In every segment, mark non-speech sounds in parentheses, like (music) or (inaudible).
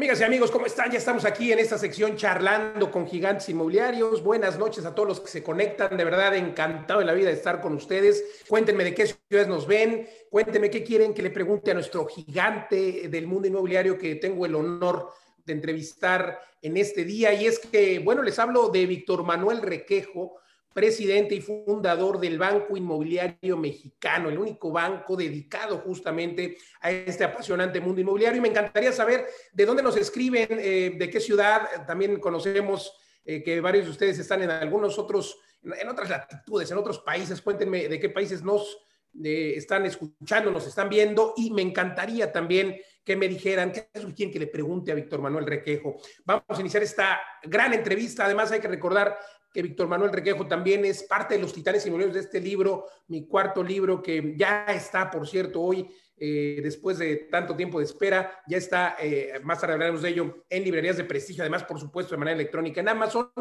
Amigas y amigos, ¿cómo están? Ya estamos aquí en esta sección charlando con gigantes inmobiliarios. Buenas noches a todos los que se conectan. De verdad, encantado de la vida de estar con ustedes. Cuéntenme de qué ciudades nos ven. Cuéntenme qué quieren que le pregunte a nuestro gigante del mundo inmobiliario que tengo el honor de entrevistar en este día. Y es que, bueno, les hablo de Víctor Manuel Requejo presidente y fundador del Banco Inmobiliario Mexicano, el único banco dedicado justamente a este apasionante mundo inmobiliario. Y me encantaría saber de dónde nos escriben, eh, de qué ciudad. También conocemos eh, que varios de ustedes están en algunos otros, en otras latitudes, en otros países. Cuéntenme de qué países nos eh, están escuchando, nos están viendo. Y me encantaría también que me dijeran que quieren que le pregunte a Víctor Manuel Requejo. Vamos a iniciar esta gran entrevista. Además, hay que recordar que Víctor Manuel Requejo también es parte de los titanes inmobiliarios de este libro, mi cuarto libro, que ya está, por cierto, hoy, eh, después de tanto tiempo de espera, ya está, eh, más tarde hablaremos de ello, en librerías de prestigio, además, por supuesto, de manera electrónica en Amazon.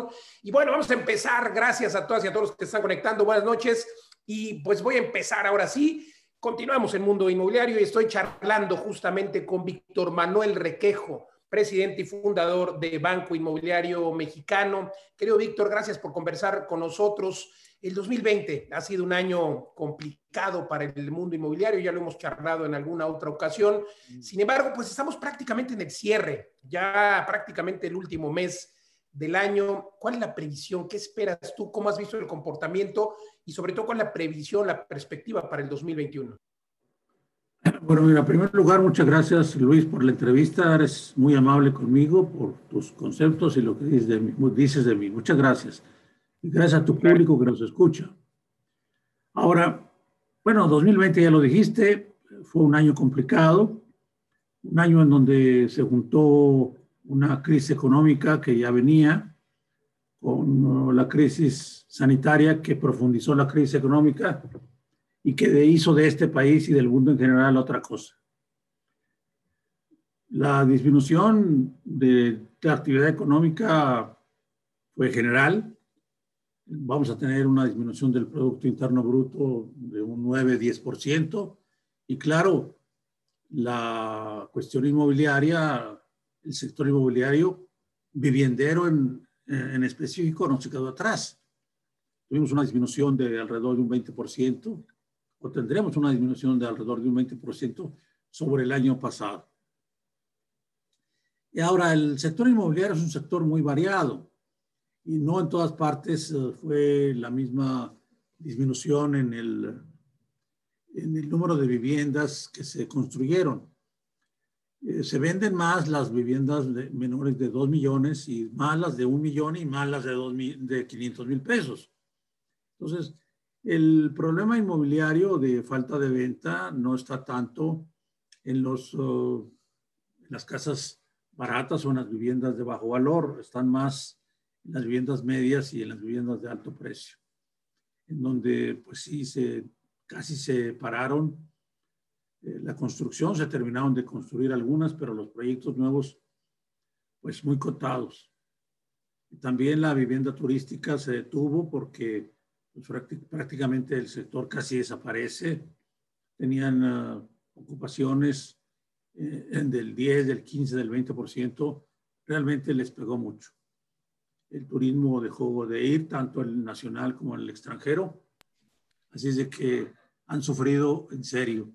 Y bueno, vamos a empezar, gracias a todas y a todos los que están conectando, buenas noches, y pues voy a empezar ahora sí. Continuamos en Mundo Inmobiliario y estoy charlando justamente con Víctor Manuel Requejo, presidente y fundador de Banco Inmobiliario Mexicano. Querido Víctor, gracias por conversar con nosotros. El 2020 ha sido un año complicado para el mundo inmobiliario, ya lo hemos charlado en alguna otra ocasión. Mm. Sin embargo, pues estamos prácticamente en el cierre, ya prácticamente el último mes del año. ¿Cuál es la previsión? ¿Qué esperas tú? ¿Cómo has visto el comportamiento? Y sobre todo, ¿cuál es la previsión, la perspectiva para el 2021? (clears throat) Bueno, en primer lugar, muchas gracias Luis por la entrevista. Eres muy amable conmigo por tus conceptos y lo que dices de mí. Dices de mí. Muchas gracias. Y gracias a tu público que nos escucha. Ahora, bueno, 2020 ya lo dijiste, fue un año complicado, un año en donde se juntó una crisis económica que ya venía con la crisis sanitaria que profundizó la crisis económica y que hizo de este país y del mundo en general otra cosa. La disminución de la actividad económica fue general. Vamos a tener una disminución del Producto Interno Bruto de un 9-10%. Y claro, la cuestión inmobiliaria, el sector inmobiliario viviendero en, en específico no se quedó atrás. Tuvimos una disminución de alrededor de un 20% o tendremos una disminución de alrededor de un 20% sobre el año pasado. Y ahora, el sector inmobiliario es un sector muy variado y no en todas partes eh, fue la misma disminución en el, en el número de viviendas que se construyeron. Eh, se venden más las viviendas menores de 2 millones y más las de 1 millón y más las de, 2 de 500 mil pesos. Entonces, el problema inmobiliario de falta de venta no está tanto en los, uh, las casas baratas o en las viviendas de bajo valor, están más en las viviendas medias y en las viviendas de alto precio, en donde pues sí, se, casi se pararon eh, la construcción, se terminaron de construir algunas, pero los proyectos nuevos pues muy cotados. también la vivienda turística se detuvo porque pues, prácticamente el sector casi desaparece. Tenían ah, ocupaciones eh, del 10, del 15, del 20%. Realmente les pegó mucho. El turismo dejó de ir, tanto el nacional como el extranjero. Así es de que han sufrido en serio.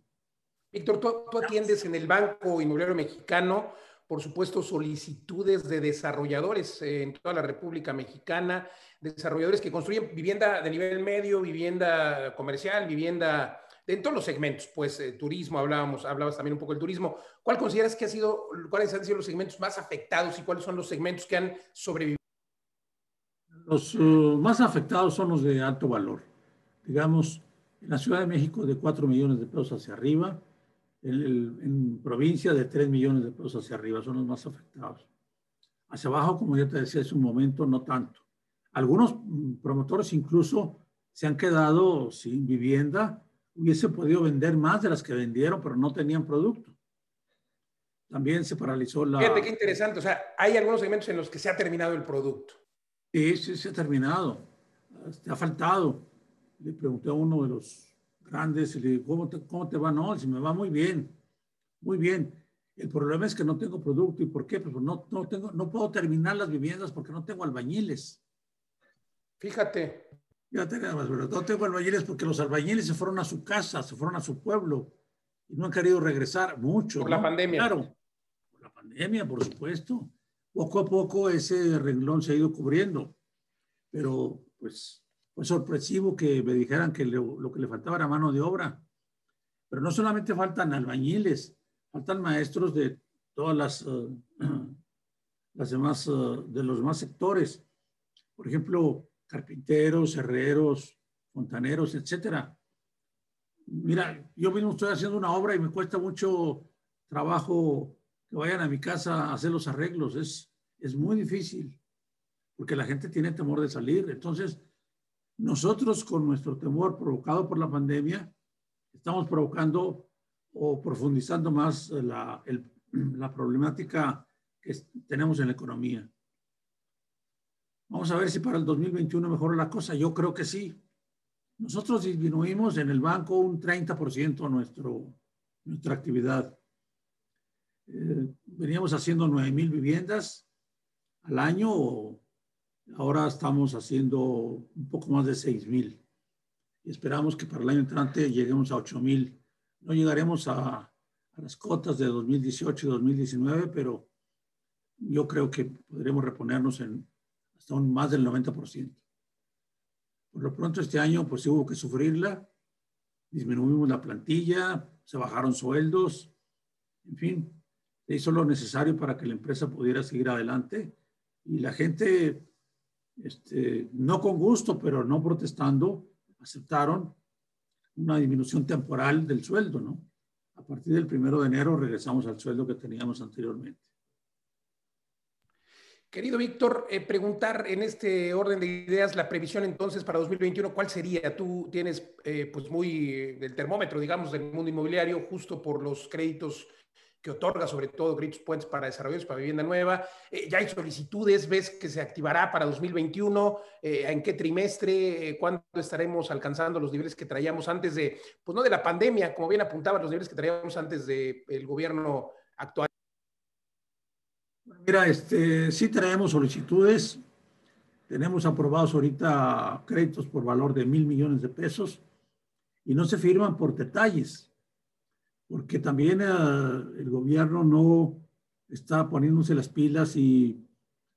Víctor, tú, atiendes en el Banco Inmobiliario Mexicano por supuesto, solicitudes de desarrolladores en toda la República Mexicana, desarrolladores que construyen vivienda de nivel medio, vivienda comercial, vivienda en todos los segmentos, pues eh, turismo, hablábamos, hablabas también un poco del turismo. ¿Cuál consideras que ha sido, cuáles han sido los segmentos más afectados y cuáles son los segmentos que han sobrevivido? Los uh, más afectados son los de alto valor. Digamos, en la Ciudad de México de 4 millones de pesos hacia arriba, en provincia de 3 millones de pesos hacia arriba son los más afectados. Hacia abajo, como ya te decía hace un momento, no tanto. Algunos promotores incluso se han quedado sin vivienda, hubiese podido vender más de las que vendieron, pero no tenían producto. También se paralizó la... Fíjate qué interesante, o sea, hay algunos segmentos en los que se ha terminado el producto. Sí, sí, se ha terminado. Te ha faltado. Le pregunté a uno de los grandes y le digo, ¿cómo te, cómo te va? No, si me va muy bien, muy bien. El problema es que no tengo producto. ¿Y por qué? Pues no, no, tengo, no puedo terminar las viviendas porque no tengo albañiles. Fíjate. Fíjate pero no tengo albañiles porque los albañiles se fueron a su casa, se fueron a su pueblo y no han querido regresar mucho. Por la pandemia. Claro, por la pandemia, por supuesto. Poco a poco ese renglón se ha ido cubriendo, pero pues fue sorpresivo que me dijeran que lo que le faltaba era mano de obra. Pero no solamente faltan albañiles, faltan maestros de todas las, eh, (clears throat) las demás, eh, de los demás sectores. Por ejemplo, carpinteros, herreros, fontaneros, etcétera. Mira, yo mismo estoy haciendo una obra y me cuesta mucho trabajo que vayan a mi casa a hacer los arreglos. Es, es muy difícil porque la gente tiene temor de salir. Entonces, nosotros con nuestro temor provocado por la pandemia, estamos provocando o profundizando más la, (clears throat) la problemática que tenemos en la economía. Vamos a ver si para el 2021 mejora la cosa. Yo creo que sí. Nosotros disminuimos en el banco un 30% nuestro, nuestra actividad. Eh, veníamos haciendo 9 mil viviendas al año, ahora estamos haciendo un poco más de 6 mil. Y esperamos que para el año entrante lleguemos a 8 mil no llegaremos a, a las cotas de 2018 y 2019, pero yo creo que podremos reponernos en hasta un más del 90%. Por lo pronto este año pues hubo que sufrirla, disminuimos la plantilla, se bajaron sueldos, en fin, se hizo lo necesario para que la empresa pudiera seguir adelante y la gente, este, no con gusto, pero no protestando, aceptaron una disminución temporal del sueldo, ¿no? A partir del primero de enero regresamos al sueldo que teníamos anteriormente. Querido Víctor, eh, preguntar en este orden de ideas la previsión entonces para 2021, ¿cuál sería? Tú tienes eh, pues muy eh, el termómetro, digamos, del mundo inmobiliario justo por los créditos que otorga sobre todo Grids Points para desarrollos para vivienda nueva. Eh, ya hay solicitudes, ves que se activará para 2021, eh, en qué trimestre, eh, cuándo estaremos alcanzando los niveles que traíamos antes de, pues no de la pandemia, como bien apuntaba, los niveles que traíamos antes del el gobierno actual. Mira, este, sí traemos solicitudes, tenemos aprobados ahorita créditos por valor de mil millones de pesos y no se firman por detalles porque también eh, el gobierno no está poniéndose las pilas y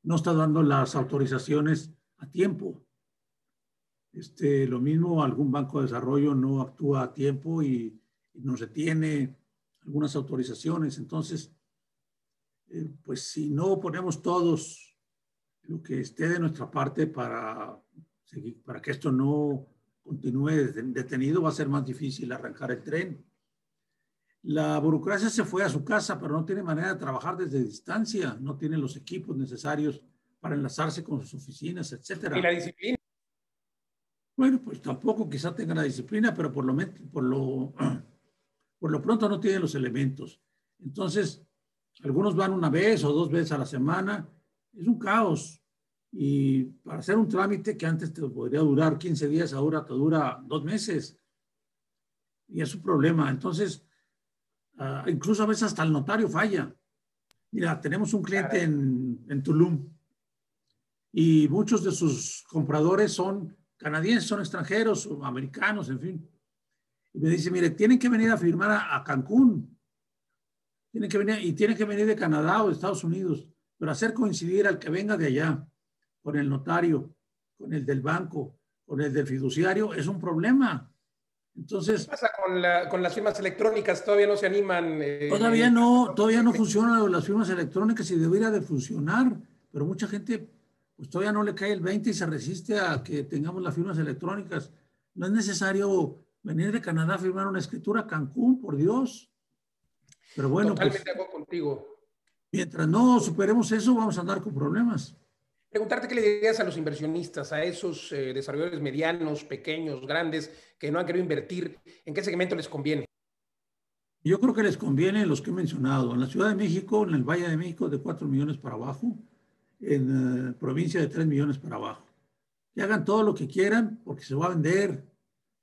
no está dando las autorizaciones a tiempo. Este, lo mismo, algún banco de desarrollo no actúa a tiempo y, no se tiene algunas autorizaciones. Entonces, eh, pues si no ponemos todos lo que esté de nuestra parte para, seguir, para que esto no continúe detenido, va a ser más difícil arrancar el tren. La burocracia se fue a su casa, pero no tiene manera de trabajar desde distancia, no tiene los equipos necesarios para enlazarse con sus oficinas, etcétera. ¿Y la disciplina? Bueno, pues tampoco quizá tenga la disciplina, pero por lo, por lo, (clears throat) por lo pronto no tiene los elementos. Entonces, algunos van una vez o dos veces a la semana. Es un caos. Y para hacer un trámite que antes te podría durar 15 días, ahora te dura dos meses. Y es un problema. Entonces, Ah, incluso a veces hasta el notario falla. Mira, tenemos un cliente en, en, Tulum y muchos de sus compradores son canadienses, son extranjeros o americanos, en fin. Y me dice, mire, tienen que venir a firmar a, Cancún. Tienen que venir, y tienen que venir de Canadá o de Estados Unidos, pero hacer coincidir al que venga de allá con el notario, con el del banco, con el del fiduciario, es un problema. Entonces, ¿Qué pasa con, las firmas electrónicas? ¿Todavía no se animan? Eh, todavía no, todavía no funcionan las firmas electrónicas y debería de funcionar, pero mucha gente pues todavía no le cae el 20 y se resiste a que tengamos las firmas electrónicas. No es necesario venir de Canadá a firmar una escritura a Cancún, por Dios. Pero bueno, pues, Totalmente pues, contigo. Mientras no superemos eso, vamos a andar con problemas. Preguntarte qué le dirías a los inversionistas, a esos eh, desarrolladores medianos, pequeños, grandes, que no han querido invertir, ¿en qué segmento les conviene? Yo creo que les conviene los que he mencionado. En la Ciudad de México, en el Valle de México, de 4 millones para abajo, en eh, provincia de 3 millones para abajo. Que hagan todo lo que quieran porque se va a vender.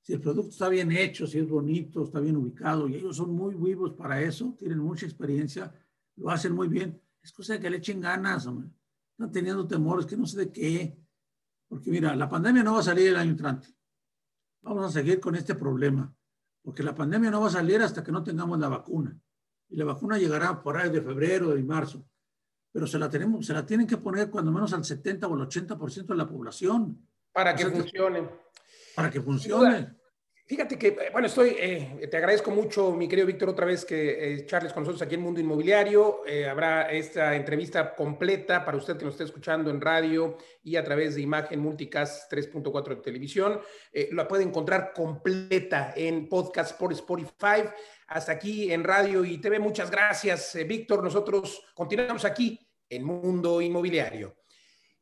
Si el producto está bien hecho, si es bonito, está bien ubicado, y ellos son muy vivos para eso, tienen mucha experiencia, lo hacen muy bien. Es cosa de que le echen ganas, hombre. Están teniendo temores que no sé de qué. Porque mira, la pandemia no va a salir el año entrante. Vamos a seguir con este problema. Porque la pandemia no va a salir hasta que no tengamos la vacuna. Y la vacuna llegará por ahí de febrero, de marzo. Pero se la, tenemos, se la tienen que poner cuando menos al 70 o al 80% de la población. Para que funcione. Para que funcione. Fíjate que, eh, bueno, estoy, eh, te agradezco mucho, mi querido Víctor, otra vez que eh, charles con nosotros aquí en Mundo Inmobiliario. habrá esta entrevista completa para usted que nos esté escuchando en radio y a través de imagen multicast 3.4 de televisión. la puede encontrar completa en podcast por Spotify. Hasta aquí en radio y TV. Muchas gracias, Víctor. Nosotros continuamos aquí en Mundo Inmobiliario.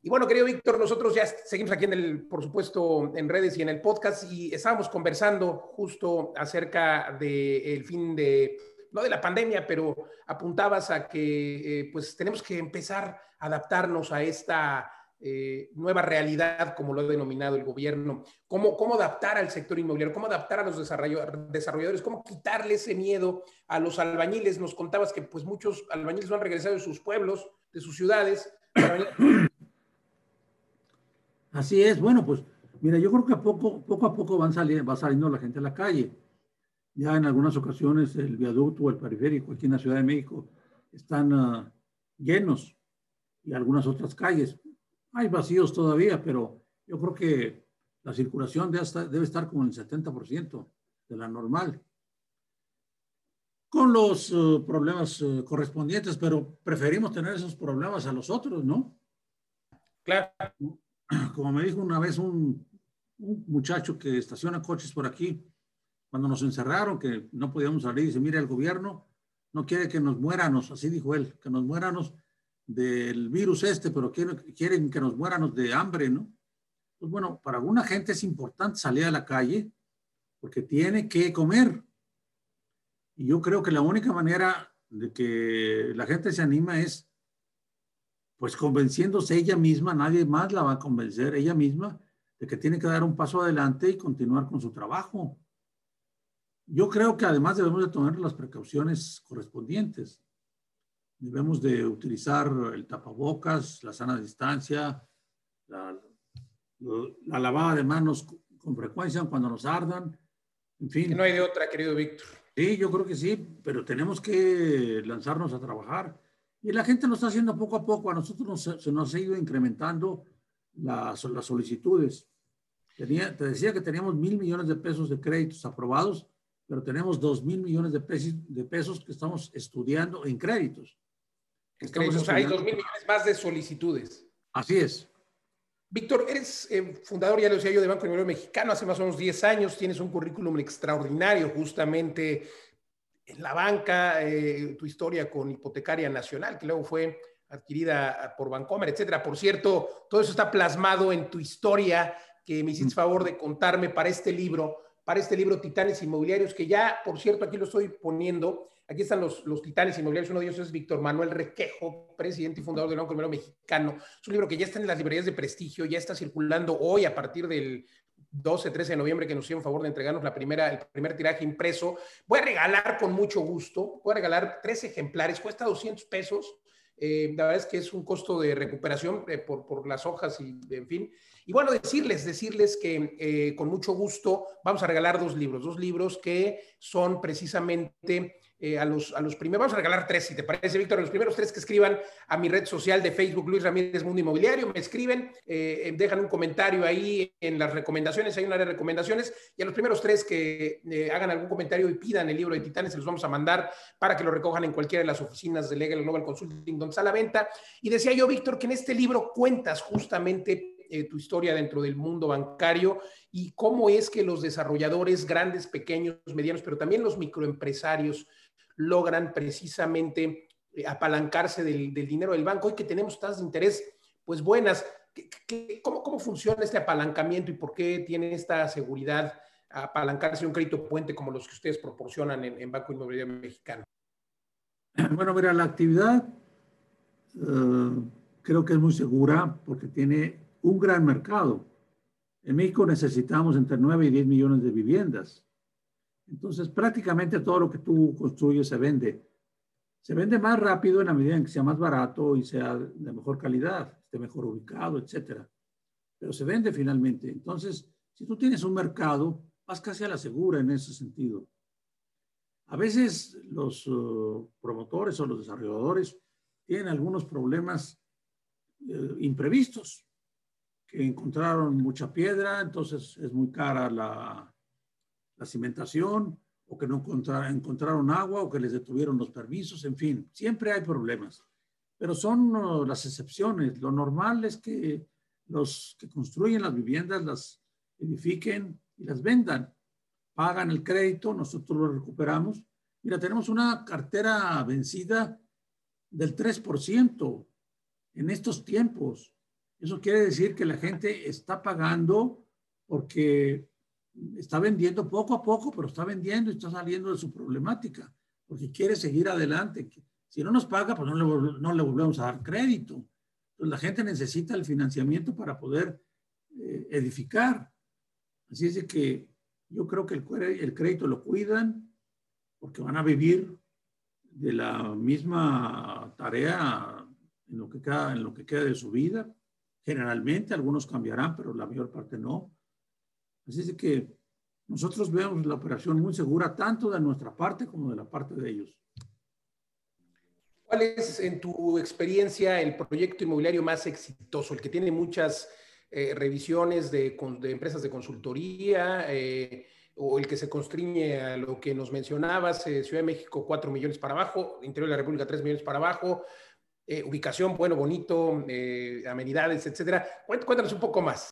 Y bueno, querido Víctor, nosotros ya seguimos aquí en el, por supuesto, en redes y en el podcast y estábamos conversando justo acerca del fin de, no de la pandemia, pero apuntabas a que eh, pues tenemos que empezar a adaptarnos a esta eh, nueva realidad, como lo ha denominado el gobierno, cómo, cómo adaptar al sector inmobiliario, cómo adaptar a los desarrolladores, cómo quitarle ese miedo a los albañiles. Nos contabas que pues muchos albañiles no han regresado de sus pueblos, de sus ciudades. Así es, bueno, pues mira, yo creo que poco, poco a poco van saliendo, va saliendo la gente a la calle. Ya en algunas ocasiones el viaducto o el periférico aquí en la Ciudad de México están ah, llenos y algunas otras calles. Hay vacíos todavía, pero yo creo que la circulación debe estar, debe estar como en el 70% de la normal. Con los ah, problemas ah, correspondientes, pero preferimos tener esos problemas a los otros, ¿no? Claro (clears throat) como me dijo una vez un, muchacho que estaciona coches por aquí, cuando nos encerraron, que no podíamos salir, dice, mire, el gobierno no quiere que nos muéramos, así dijo él, que nos muéramos del virus este, pero quieren, quieren que nos muéramos de hambre, ¿no? Pues bueno, para alguna gente es importante salir a la calle porque tiene que comer. Y yo creo que la única manera de que la gente se anima es pues convenciéndose ella misma, nadie más la va a convencer, ella misma, de que tiene que dar un paso adelante y continuar con su trabajo. Yo creo que además debemos de tomar las precauciones correspondientes. Debemos de utilizar el tapabocas, la sana distancia, la, la lavada de manos con frecuencia cuando nos ardan, en fin. no hay de otra, querido Víctor. Sí, yo creo que sí, pero tenemos que lanzarnos a trabajar. Y la gente lo está haciendo poco a poco. A nosotros se nos ha ido incrementando las, las solicitudes. Tenía, te decía que teníamos mil millones de pesos de créditos aprobados, pero tenemos dos mil millones de pesos, de pesos que estamos estudiando en créditos. créditos hay dos mil millones más de solicitudes. Así es. Víctor, eres eh, fundador, ya lo decía yo, de Banco Inmobiliario Mexicano hace más o menos 10 años, tienes un currículum extraordinario justamente en la banca, eh, tu historia con Hipotecaria Nacional, que luego fue adquirida por Bancomer, etcétera. Por cierto, todo eso está plasmado en tu historia que me hiciste favor de contarme para este libro, para este libro Titanes Inmobiliarios, que ya, por cierto, aquí lo estoy poniendo. Aquí están los, los titanes inmobiliarios. Uno de ellos es Víctor Manuel Requejo, presidente y fundador del Banco Mexicano. Es un libro que ya está en las librerías de prestigio, ya está circulando hoy a partir del 12, 13 de noviembre que nos hicieron favor de entregarnos la primera, el primer tiraje impreso. Voy a regalar con mucho gusto, voy a regalar tres ejemplares, cuesta 200 pesos. Eh, la verdad es que es un costo de recuperación eh, por, por, las hojas y en fin. Y bueno, decirles, decirles que eh, con mucho gusto vamos a regalar dos libros, dos libros que son precisamente eh, a, los, a los primeros, vamos a regalar tres, si te parece, Víctor, a los primeros tres que escriban a mi red social de Facebook, Luis Ramírez Mundo Inmobiliario, me escriben, eh, eh, dejan un comentario ahí en las recomendaciones, hay una área de recomendaciones, y a los primeros tres que hagan algún comentario y pidan el libro de Titanes, se los vamos a mandar para que lo recojan en cualquiera de las oficinas de Legal Global Consulting donde está la venta. Y decía yo, Víctor, que en este libro cuentas justamente tu historia dentro del mundo bancario y cómo es que los desarrolladores grandes, pequeños, medianos, pero también los microempresarios, logran precisamente eh, apalancarse del, dinero del banco y que tenemos tasas de interés pues buenas. cómo, ¿Cómo funciona este apalancamiento y por qué tiene esta seguridad apalancarse un crédito puente como los que ustedes proporcionan en, Banco Inmobiliario Mexicano? (clears throat) Bueno, mira, la actividad eh, creo que es muy segura porque tiene un gran mercado. En México necesitamos entre 9 y 10 millones de viviendas. Entonces, prácticamente todo lo que tú construyes se vende. Se vende más rápido en la medida en que sea más barato y sea de mejor calidad, esté mejor ubicado, etcétera. Pero se vende finalmente. Entonces, si tú tienes un mercado, vas casi a la segura en ese sentido. A veces los uh, promotores o los desarrolladores tienen algunos problemas uh, imprevistos, que encontraron mucha piedra, entonces es muy cara la, la cimentación, o que no encontraron, agua, o que les detuvieron los permisos, en fin, siempre hay problemas. Pero son uh, las excepciones. Lo normal es que los que construyen las viviendas las edifiquen y las vendan. Pagan el crédito, nosotros lo recuperamos. Mira, tenemos una cartera vencida del 3% en estos tiempos. Eso quiere decir que la gente está pagando porque está vendiendo poco a poco, pero está vendiendo y está saliendo de su problemática, porque quiere seguir adelante. Si no nos paga, pues no le, volvemos a dar crédito. Entonces la gente necesita el financiamiento para poder eh, edificar. Así es que yo creo que el, el crédito lo cuidan porque van a vivir de la misma tarea en lo que queda, en lo que queda de su vida. Generalmente algunos cambiarán, pero la mayor parte no. Así es que nosotros vemos la operación muy segura tanto de nuestra parte como de la parte de ellos. ¿Cuál es, en tu experiencia, el proyecto inmobiliario más exitoso, el que tiene muchas eh, revisiones de, de, empresas de consultoría eh, o el que se constriñe a lo que nos mencionabas, eh, Ciudad de México 4 millones para abajo, Interior de la República 3 millones para abajo, ubicación, bueno, bonito, amenidades, etcétera? Cuéntanos un poco más.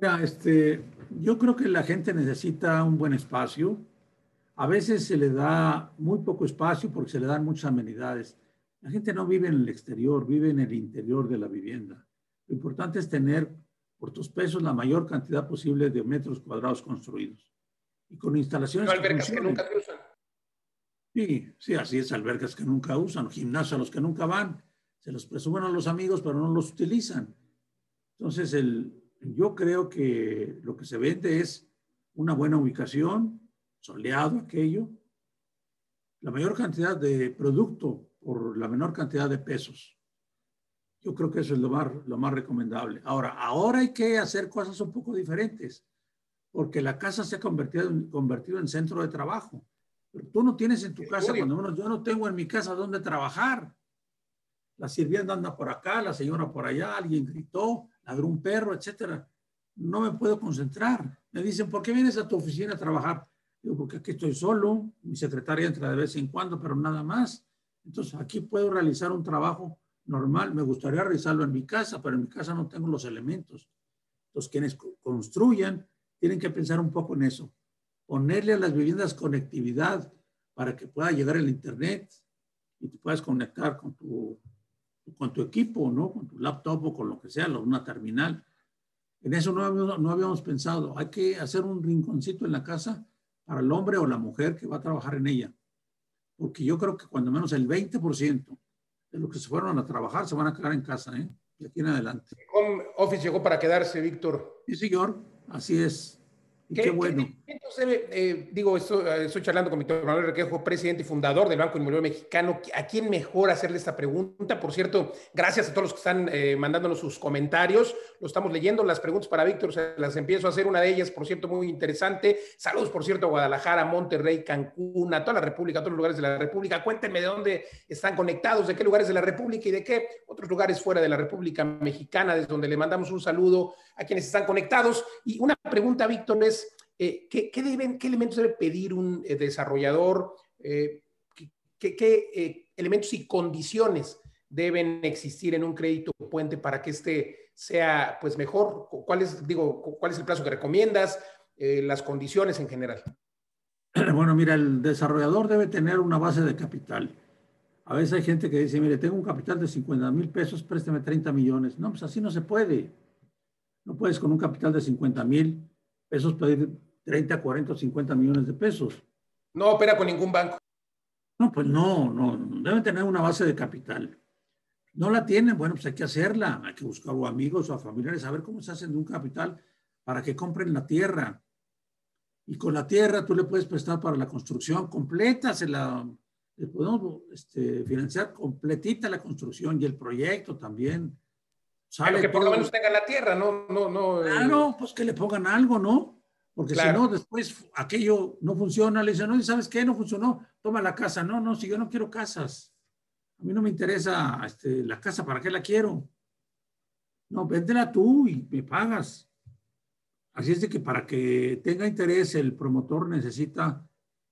Mira, este, yo creo que la gente necesita un buen espacio. A veces se le da muy poco espacio porque se le dan muchas amenidades. La gente no vive en el exterior, vive en el interior de la vivienda. Lo importante es tener por tus pesos la mayor cantidad posible de metros cuadrados construidos. Y con instalaciones... No, albercas que, nunca usan. Sí, sí, así es, albercas que nunca usan, gimnasios a los que nunca van. Se los presumen a los amigos, pero no los utilizan. Entonces, el, yo creo que lo que se vende es una buena ubicación, soleado aquello, la mayor cantidad de producto por la menor cantidad de pesos. Yo creo que eso es lo más, lo más recomendable. Ahora, ahora hay que hacer cosas un poco diferentes, porque la casa se ha convertido, convertido en centro de trabajo. Pero tú no tienes en tu casa, cuando menos yo no tengo en mi casa dónde trabajar. La sirvienta anda por acá, la señora por allá, alguien gritó, ladró un perro, etcétera. No me puedo concentrar. Me dicen, ¿por qué vienes a tu oficina a trabajar? Digo, porque aquí estoy solo, mi secretaria entra de vez en cuando, pero nada más. Entonces, aquí puedo realizar un trabajo normal. Me gustaría realizarlo en mi casa, pero en mi casa no tengo los elementos. Entonces, quienes construyan tienen que pensar un poco en eso. Ponerle a las viviendas conectividad para que pueda llegar el Internet y te puedas conectar con tu con tu equipo, ¿no? Con tu laptop o con lo que sea, una terminal. En eso no habíamos, no habíamos pensado. Hay que hacer un rinconcito en la casa para el hombre o la mujer que va a trabajar en ella. Porque yo creo que cuando menos el 20% de los que se fueron a trabajar se van a quedar en casa, ¿eh? De aquí en adelante. Home Office llegó para quedarse, Víctor. Sí, señor. Así es. ¿Qué, bueno. Eh, digo, estoy, estoy, charlando con Víctor Manuel Requejo, presidente y fundador del Banco Inmobiliario Mexicano. ¿A quién mejor hacerle esta pregunta? Por cierto, gracias a todos los que están eh, mandándonos sus comentarios. Lo estamos leyendo. Las preguntas para Víctor se las empiezo a hacer. Una de ellas, por cierto, muy interesante. Saludos, por cierto, a Guadalajara, Monterrey, Cancún, a toda la República, a todos los lugares de la República. Cuéntenme de dónde están conectados, de qué lugares de la República y de qué otros lugares fuera de la República Mexicana, desde donde le mandamos un saludo a quienes están conectados. Y una pregunta, Víctor, es eh, ¿qué, deben, ¿qué, elementos debe pedir un eh, desarrollador? Eh, ¿Qué, elementos y condiciones deben existir en un crédito puente para que este sea pues mejor? ¿Cuál es, digo, cuál es el plazo que recomiendas? las condiciones en general. (clears throat) Bueno, mira, el desarrollador debe tener una base de capital. A veces hay gente que dice, mire, tengo un capital de 50 mil pesos, présteme 30 millones. No, pues así no se puede. No puedes con un capital de 50 mil pesos pedir 30, 40, 50 millones de pesos. No opera con ningún banco. No, pues no, no, deben tener una base de capital. No la tienen, bueno, pues hay que hacerla, hay que buscar a amigos o a familiares a ver cómo se hace de un capital para que compren la tierra. Y con la tierra tú le puedes prestar para la construcción completa, se la les podemos este, financiar completita la construcción y el proyecto también. Sale que por lo menos tengan la tierra, no, no, no. Eh. Claro, pues que le pongan algo, ¿no? Porque si no, después aquello no funciona, le dicen, no, ¿sabes qué? No funcionó, toma la casa. No, no, si yo no quiero casas. A mí no me interesa este, la casa, ¿para qué la quiero? No, véndela tú y me pagas. Así es de que para que tenga interés el promotor necesita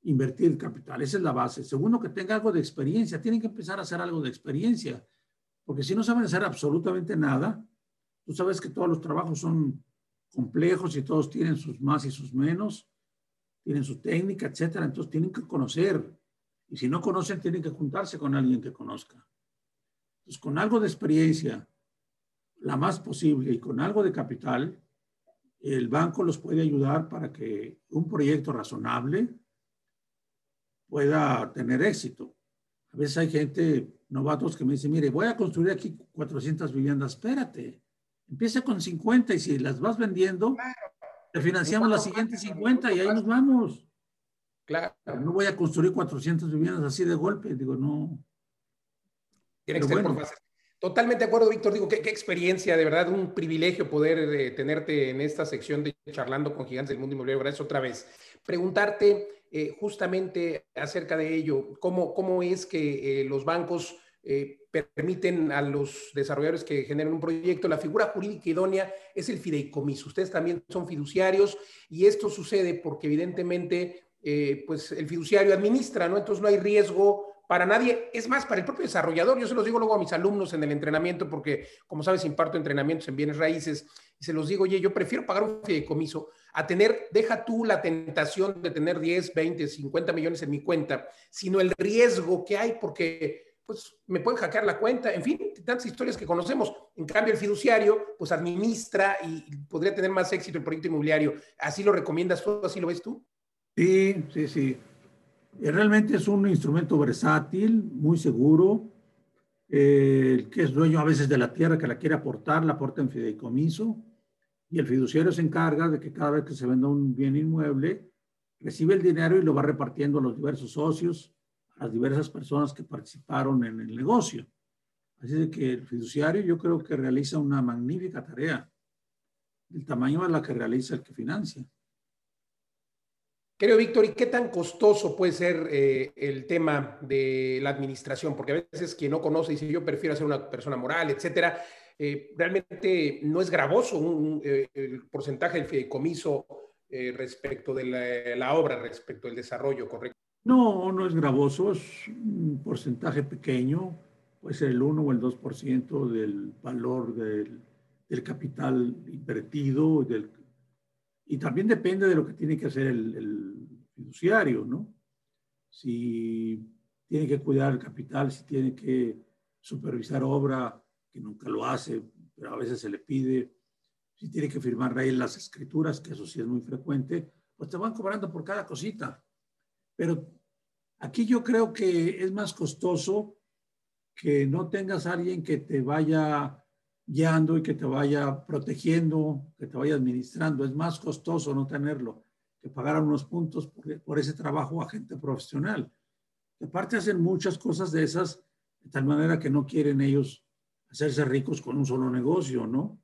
invertir capital. Esa es la base. Segundo, que tenga algo de experiencia. Tienen que empezar a hacer algo de experiencia. Porque si no saben hacer absolutamente nada, tú sabes que todos los trabajos son complejos y todos tienen sus más y sus menos, tienen su técnica, etcétera. Entonces tienen que conocer. Y si no conocen, tienen que juntarse con alguien que conozca. Entonces, con algo de experiencia, la más posible, y con algo de capital, el banco los puede ayudar para que un proyecto razonable pueda tener éxito. A veces hay gente, novatos, que me dice, mire, voy a construir aquí 400 viviendas, espérate, empieza con 50 y si las vas vendiendo, te financiamos las siguientes 50 y ahí nos vamos. Claro. no voy a construir 400 viviendas así de golpe, digo, no. Tiene que ser por Totalmente de acuerdo, Víctor. Digo, qué, experiencia, de verdad, un privilegio poder eh, tenerte en esta sección de Charlando con Gigantes del Mundo Inmobiliario. Gracias otra vez. Preguntarte eh, justamente acerca de ello, ¿cómo, cómo es que eh, los bancos permiten a los desarrolladores que generen un proyecto? La figura jurídica idónea es el fideicomiso. Ustedes también son fiduciarios y esto sucede porque evidentemente, pues el fiduciario administra, ¿no? Entonces no hay riesgo para nadie, es más, para el propio desarrollador. Yo se los digo luego a mis alumnos en el entrenamiento, porque como sabes, imparto entrenamientos en bienes raíces, y se los digo, oye, yo prefiero pagar un fideicomiso a tener, deja tú la tentación de tener 10, 20, 50 millones en mi cuenta, sino el riesgo que hay, porque pues me pueden hackear la cuenta, en fin, tantas historias que conocemos. En cambio, el fiduciario, pues administra y podría tener más éxito el proyecto inmobiliario. ¿Así lo recomiendas tú? ¿Así lo ves tú? Sí, sí, sí. Eh, realmente es un instrumento versátil, muy seguro. Eh, el que es dueño a veces de la tierra que la quiere aportar, la aporta en fideicomiso. Y el fiduciario se encarga de que cada vez que se venda un bien inmueble, recibe el dinero y lo va repartiendo a los diversos socios, a las diversas personas que participaron en el negocio. Así que el fiduciario yo creo que realiza una magnífica tarea, del tamaño de la que realiza el que financia. Querido Víctor, ¿y qué tan costoso puede ser eh, el tema de la administración? Porque a veces quien no conoce dice yo prefiero ser una persona moral, etcétera. Eh, realmente no es gravoso eh, el porcentaje del fideicomiso respecto de la, obra, respecto del desarrollo, ¿correcto? No, no es gravoso, es un porcentaje pequeño, puede ser el 1 o el 2% del valor del, capital invertido, y también depende de lo que tiene que hacer el, fiduciario, ¿no? Si tiene que cuidar el capital, si tiene que supervisar obra, que nunca lo hace, pero a veces se le pide, si tiene que firmar ahí las escrituras, que eso sí es muy frecuente, pues te van cobrando por cada cosita. Pero aquí yo creo que es más costoso que no tengas alguien que te vaya guiando y que te vaya protegiendo, que te vaya administrando. Es más costoso no tenerlo que pagar unos puntos por, ese trabajo a gente profesional. Aparte hacen muchas cosas de esas de tal manera que no quieren ellos hacerse ricos con un solo negocio, ¿no?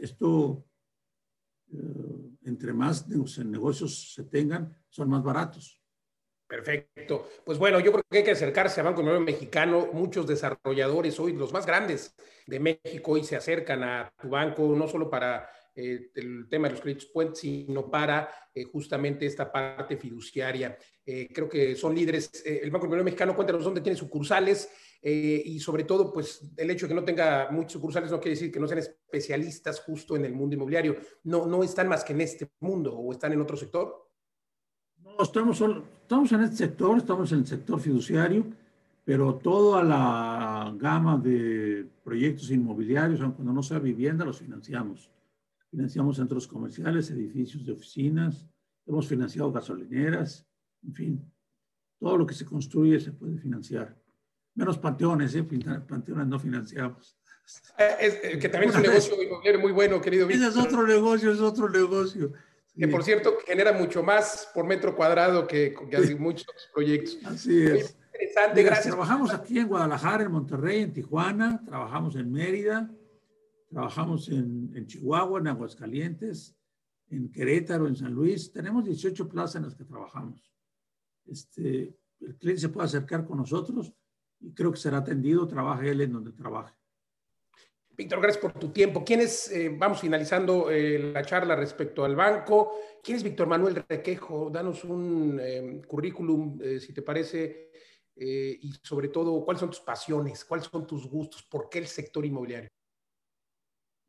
Esto, eh, entre más negocios se tengan, son más baratos. Perfecto. Pues bueno, yo creo que hay que acercarse a Banco Nuevo Mexicano. Muchos desarrolladores hoy, los más grandes de México, hoy se acercan a tu banco, no solo para eh, el tema de los créditos puentes, sino para eh, justamente esta parte fiduciaria. Eh, creo que son líderes. el Banco Nuevo Mexicano, cuéntanos dónde tiene sucursales y sobre todo, pues el hecho de que no tenga muchos sucursales no quiere decir que no sean especialistas justo en el mundo inmobiliario. No, no están más que en este mundo o están en otro sector estamos, estamos en este sector, estamos en el sector fiduciario, pero toda la gama de proyectos inmobiliarios, aunque no sea vivienda, los financiamos. Financiamos centros comerciales, edificios de oficinas, hemos financiado gasolineras, en fin, todo lo que se construye se puede financiar. Menos panteones, ¿eh? panteones no financiamos. Eh, eh, que también es un negocio inmobiliario muy bueno, querido Ese es otro negocio, es otro negocio que por cierto genera mucho más por metro cuadrado que, muchos otros proyectos. Así es. Interesante, gracias. Trabajamos aquí en Guadalajara, en Monterrey, en Tijuana, trabajamos en Mérida, trabajamos en, Chihuahua, en Aguascalientes, en Querétaro, en San Luis. Tenemos 18 plazas en las que trabajamos. Este, el cliente se puede acercar con nosotros y creo que será atendido, trabaje él en donde trabaje. Víctor, gracias por tu tiempo. ¿Quién es, eh, vamos finalizando eh, la charla respecto al banco, quién es Víctor Manuel Requejo? Danos un eh, currículum, si te parece, y sobre todo, ¿cuáles son tus pasiones? ¿Cuáles son tus gustos? ¿Por qué el sector inmobiliario?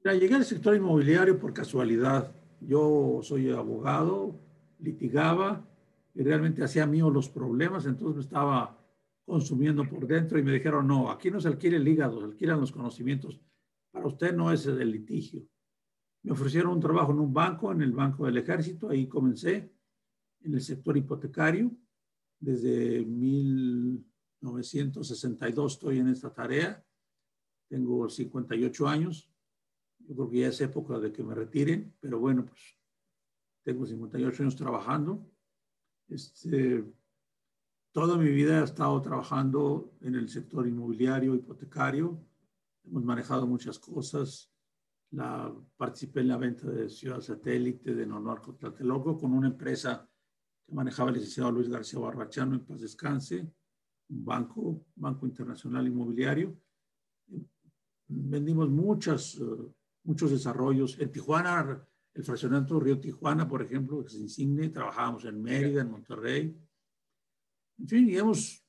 Mira, llegué al sector inmobiliario por casualidad. Yo soy abogado, litigaba y realmente hacía mío los problemas, entonces me estaba consumiendo por dentro y me dijeron, no, aquí no se alquila el hígado, se alquilan los conocimientos. Para usted no es el litigio. Me ofrecieron un trabajo en un banco, en el Banco del Ejército, ahí comencé en el sector hipotecario. Desde 1962 estoy en esta tarea. Tengo 58 años. Yo creo que ya es época de que me retiren, pero bueno, pues tengo 58 años trabajando. Este, toda mi vida he estado trabajando en el sector inmobiliario, hipotecario. Hemos manejado muchas cosas. La, participé en la venta de Ciudad Satélite de Nonorco Tlatelolco con una empresa que manejaba el licenciado Luis García Barbachano en paz descanse, un banco, Banco Internacional Inmobiliario. Vendimos muchas, uh, muchos desarrollos. En Tijuana, el fraccionamiento Río Tijuana, por ejemplo, que es insigne, trabajábamos en Mérida, en Monterrey. En fin, y hemos,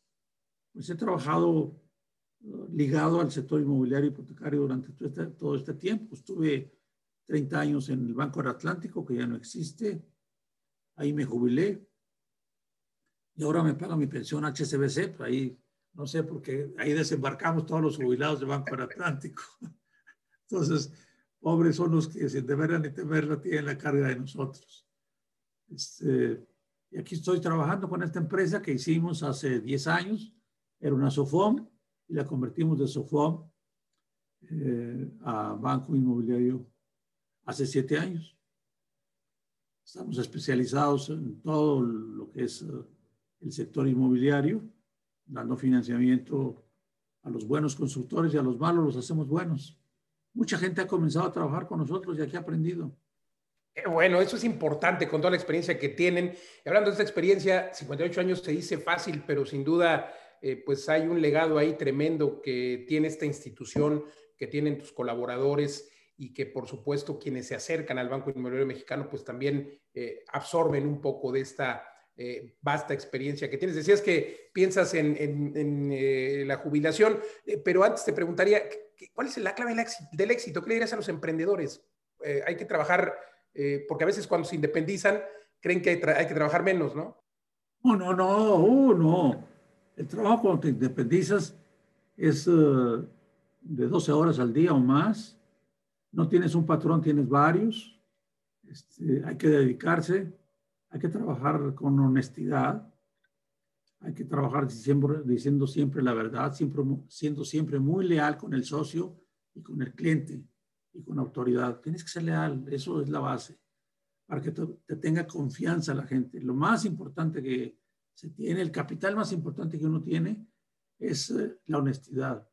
pues he trabajado uh, ligado al sector inmobiliario hipotecario durante todo este, todo este, tiempo. Estuve 30 años en el Banco del Atlántico, que ya no existe. Ahí me jubilé. Y ahora me paga mi pensión HCBC, pues ahí, no sé, porque ahí desembarcamos todos los jubilados del Banco del Atlántico. (laughs) Entonces, pobres son los que sin deberla ni temerla tienen la carga de nosotros. Este, y aquí estoy trabajando con esta empresa que hicimos hace 10 años. Era una SOFOM y la convertimos de SOFOM eh, a Banco Inmobiliario hace 7 años. Estamos especializados en todo lo que es uh, el sector inmobiliario, dando financiamiento a los buenos constructores y a los malos los hacemos buenos mucha gente ha comenzado a trabajar con nosotros y aquí ha aprendido. bueno, eso es importante con toda la experiencia que tienen. Y hablando de esta experiencia, 58 años se dice fácil, pero sin duda, eh, pues hay un legado ahí tremendo que tiene esta institución, que tienen tus colaboradores y que por supuesto quienes se acercan al Banco Inmobiliario Mexicano, pues también eh, absorben un poco de esta eh, vasta experiencia que tienes. Decías que piensas en, la jubilación, pero antes te preguntaría, ¿Cuál es la clave del éxito? ¿Qué le dirías a los emprendedores? Eh, hay que trabajar, eh, porque a veces cuando se independizan, creen que hay, que trabajar menos, ¿no? No, no, no, uh, no. El trabajo cuando te independizas es uh, de 12 horas al día o más. No tienes un patrón, tienes varios. Este, hay que dedicarse, hay que trabajar con honestidad hay que trabajar diciendo siempre la verdad, siempre, siendo siempre muy leal con el socio y con el cliente y con autoridad. Tienes que ser leal, eso es la base, para que te, tenga confianza la gente. Lo más importante que se tiene, el capital más importante que uno tiene es eh, la honestidad,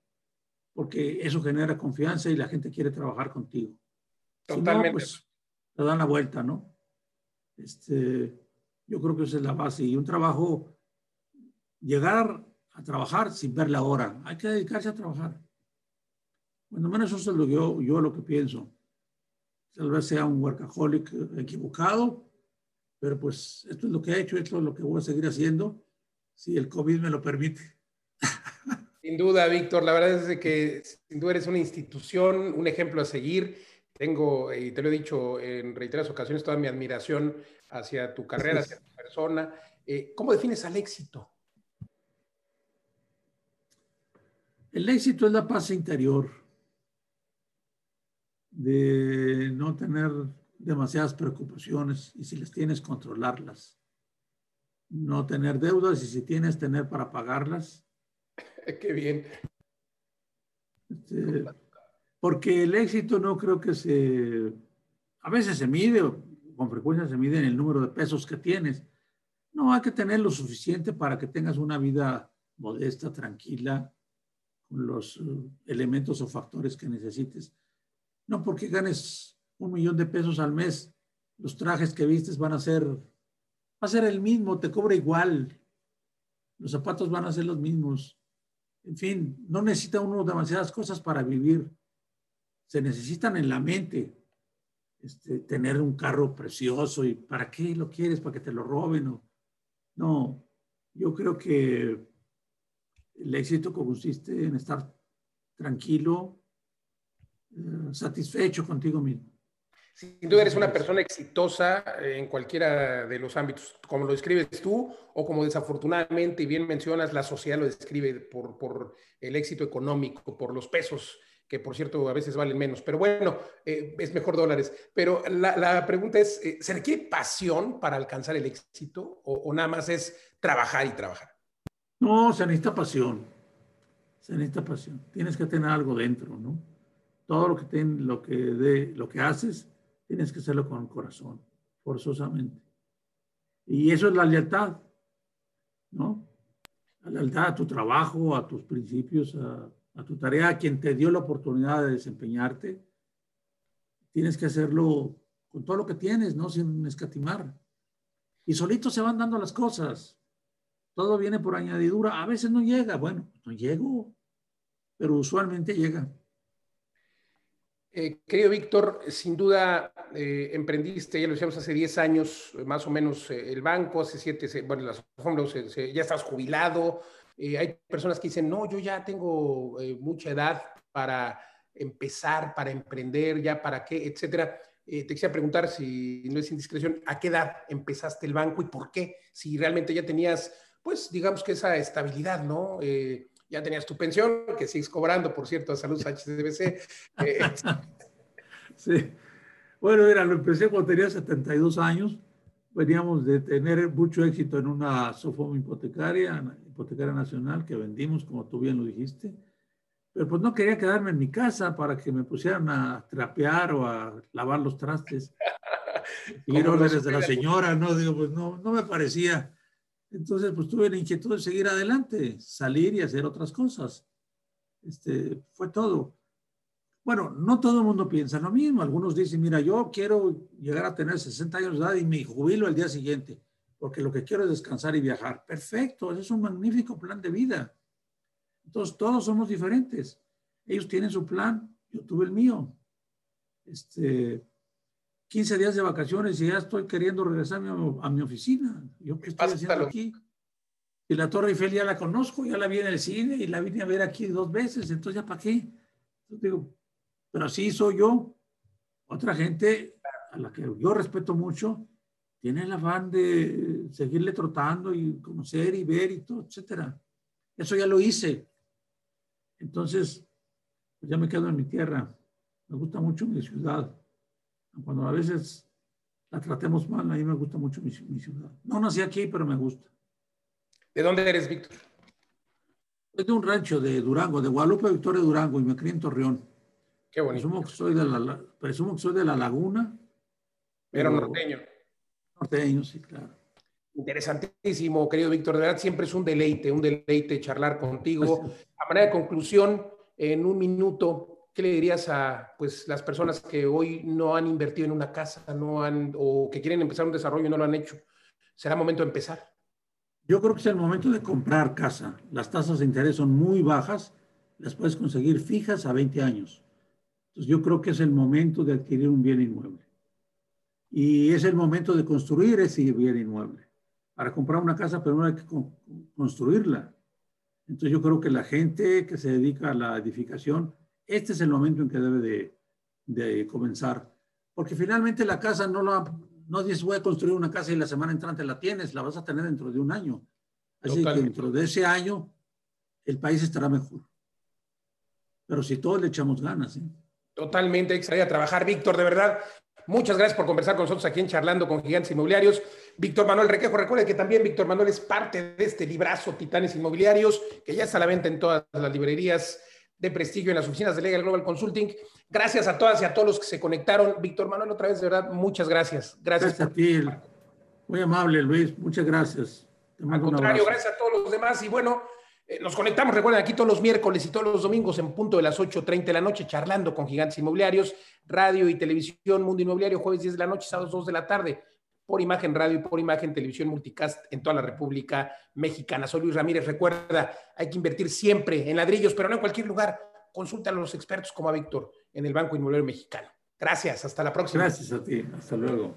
porque eso genera confianza y la gente quiere trabajar contigo. Totalmente. pues te dan la vuelta, ¿no? Este, yo creo que esa es la base y un trabajo llegar a trabajar sin ver la hora. Hay que dedicarse a trabajar. Bueno, menos eso es lo que yo, yo lo que pienso. Tal vez sea un workaholic equivocado, pero pues esto es lo que he hecho, esto es lo que voy a seguir haciendo, si el COVID me lo permite. (laughs) Sin duda, Víctor, la verdad es que sin duda eres una institución, un ejemplo a seguir. Tengo, y te lo he dicho en reiteradas ocasiones, toda mi admiración hacia tu carrera, hacia tu persona. Eh, ¿Cómo defines al éxito? El éxito es la paz interior, de no tener demasiadas preocupaciones y si les tienes, controlarlas. No tener deudas y si tienes, tener para pagarlas. (laughs) Qué bien. Este, porque el éxito no creo que se... A veces se mide, con frecuencia se mide en el número de pesos que tienes. No, hay que tener lo suficiente para que tengas una vida modesta, tranquila, los uh, elementos o factores que necesites. No porque ganes un millón de pesos al mes, los trajes que vistes van a ser, va a ser el mismo, te cobra igual, los zapatos van a ser los mismos. En fin, no necesita uno demasiadas cosas para vivir. Se necesitan en la mente. Este, tener un carro precioso y ¿para qué lo quieres? ¿Para que te lo roben? O, no, yo creo que el éxito consiste en estar tranquilo, eh, satisfecho contigo mismo. Sin duda eres una persona exitosa en cualquiera de los ámbitos, como lo describes tú o como desafortunadamente y bien mencionas, la sociedad lo describe por, por el éxito económico, por los pesos, que por cierto a veces valen menos, pero bueno, eh, es mejor dólares. Pero la, la pregunta es, eh, ¿se requiere pasión para alcanzar el éxito o, o nada más es trabajar y trabajar? No, se necesita pasión, se necesita pasión. Tienes que tener algo dentro, ¿no? Todo lo que, ten, lo que, de, lo que haces tienes que hacerlo con corazón, forzosamente. Y eso es la lealtad, ¿no? La lealtad a tu trabajo, a tus principios, a, a tu tarea, a quien te dio la oportunidad de desempeñarte. Tienes que hacerlo con todo lo que tienes, ¿no? Sin escatimar. Y solito se van dando las cosas. Todo viene por añadidura. A veces no llega. Bueno, no llego, pero usualmente llega. Eh, querido Víctor, sin duda eh, emprendiste, ya lo decíamos hace 10 años, más o menos eh, el banco, hace 7, bueno, las fórmulas, ya estás jubilado. Eh, hay personas que dicen, no, yo ya tengo mucha edad para empezar, para emprender, ya para qué, etcétera. te quisiera preguntar, si no es indiscreción, ¿a qué edad empezaste el banco y por qué? Si realmente ya tenías, pues, digamos que esa estabilidad, ¿no? ya tenías tu pensión, que sigues cobrando, por cierto, a Salud HCBC. Eh, (laughs) sí. Bueno, mira, lo empecé cuando tenía 72 años. Veníamos de tener mucho éxito en una Sofom hipotecaria, hipotecaria nacional, que vendimos, como tú bien lo dijiste. Pero pues no quería quedarme en mi casa para que me pusieran a trapear o a lavar los trastes. (laughs) Y órdenes de la señora, ¿no? Digo, pues no, no me parecía entonces, pues tuve la inquietud de seguir adelante, salir y hacer otras cosas. Este, fue todo. Bueno, no todo el mundo piensa lo mismo. Algunos dicen, mira, yo quiero llegar a tener 60 años de edad y me jubilo el día siguiente, porque lo que quiero es descansar y viajar. Perfecto, ese es un magnífico plan de vida. Entonces, todos somos diferentes. Ellos tienen su plan, yo tuve el mío. Este, 15 días de vacaciones y ya estoy queriendo regresar a mi, oficina. ¿Yo qué estoy haciendo aquí? Y la Torre Eiffel ya la conozco, ya la vi en el cine y la vine a ver aquí dos veces, entonces ya para qué. Entonces digo, pero así soy yo. Otra gente a la que yo respeto mucho tiene el afán de seguirle trotando y conocer y ver y todo, etcétera. Eso ya lo hice. Entonces, pues ya me quedo en mi tierra. Me gusta mucho mi ciudad cuando a veces la tratemos mal, a mí me gusta mucho mi, ciudad. No nací aquí, pero me gusta. ¿De dónde eres, Víctor? Soy de un rancho de Durango, de Guadalupe Victoria Durango, y me crié en Torreón. Qué bonito. Presumo que soy de la, presumo que soy de la laguna. Pero, norteño. Norteño, sí, claro. Interesantísimo, querido Víctor. De verdad, siempre es un deleite, un deleite charlar contigo. A manera de conclusión, en un minuto, ¿qué le dirías a pues, las personas que hoy no han invertido en una casa no han, o que quieren empezar un desarrollo y no lo han hecho? ¿Será momento de empezar? Yo creo que es el momento de comprar casa. Las tasas de interés son muy bajas, las puedes conseguir fijas a 20 años. Entonces yo creo que es el momento de adquirir un bien inmueble. Y es el momento de construir ese bien inmueble. Para comprar una casa, no hay que construirla. Entonces yo creo que la gente que se dedica a la edificación este es el momento en que debe de, comenzar. Porque finalmente la casa no la, no dices voy a construir una casa y la semana entrante la tienes, la vas a tener dentro de un año. Así que dentro de ese año el país estará mejor. Pero si todos le echamos ganas. ¿eh? Totalmente, hay que salir a trabajar. Víctor, de verdad, muchas gracias por conversar con nosotros aquí en Charlando con Gigantes Inmobiliarios. Víctor Manuel Requejo, recuerde que también Víctor Manuel es parte de este librazo Titanes Inmobiliarios, que ya está a la venta en todas las librerías de prestigio en las oficinas de Legal Global Consulting. Gracias a todas y a todos los que se conectaron. Víctor Manuel, otra vez, de verdad, muchas gracias. Gracias, gracias a ti. Muy amable, Luis. Muchas gracias. Te Al contrario, gracias a todos los demás. Y bueno, Eh, nos conectamos, recuerden, aquí todos los miércoles y todos los domingos en punto de las 8.30 de la noche, charlando con gigantes inmobiliarios, radio y televisión, Mundo Inmobiliario, jueves 10 de la noche, sábados 2 de la tarde, por imagen radio y por imagen televisión multicast en toda la República Mexicana. Soy Luis Ramírez, recuerda, hay que invertir siempre en ladrillos, pero no en cualquier lugar. Consulta a los expertos como a Víctor en el Banco Inmobiliario Mexicano. Gracias, hasta la próxima. Gracias a ti, hasta luego.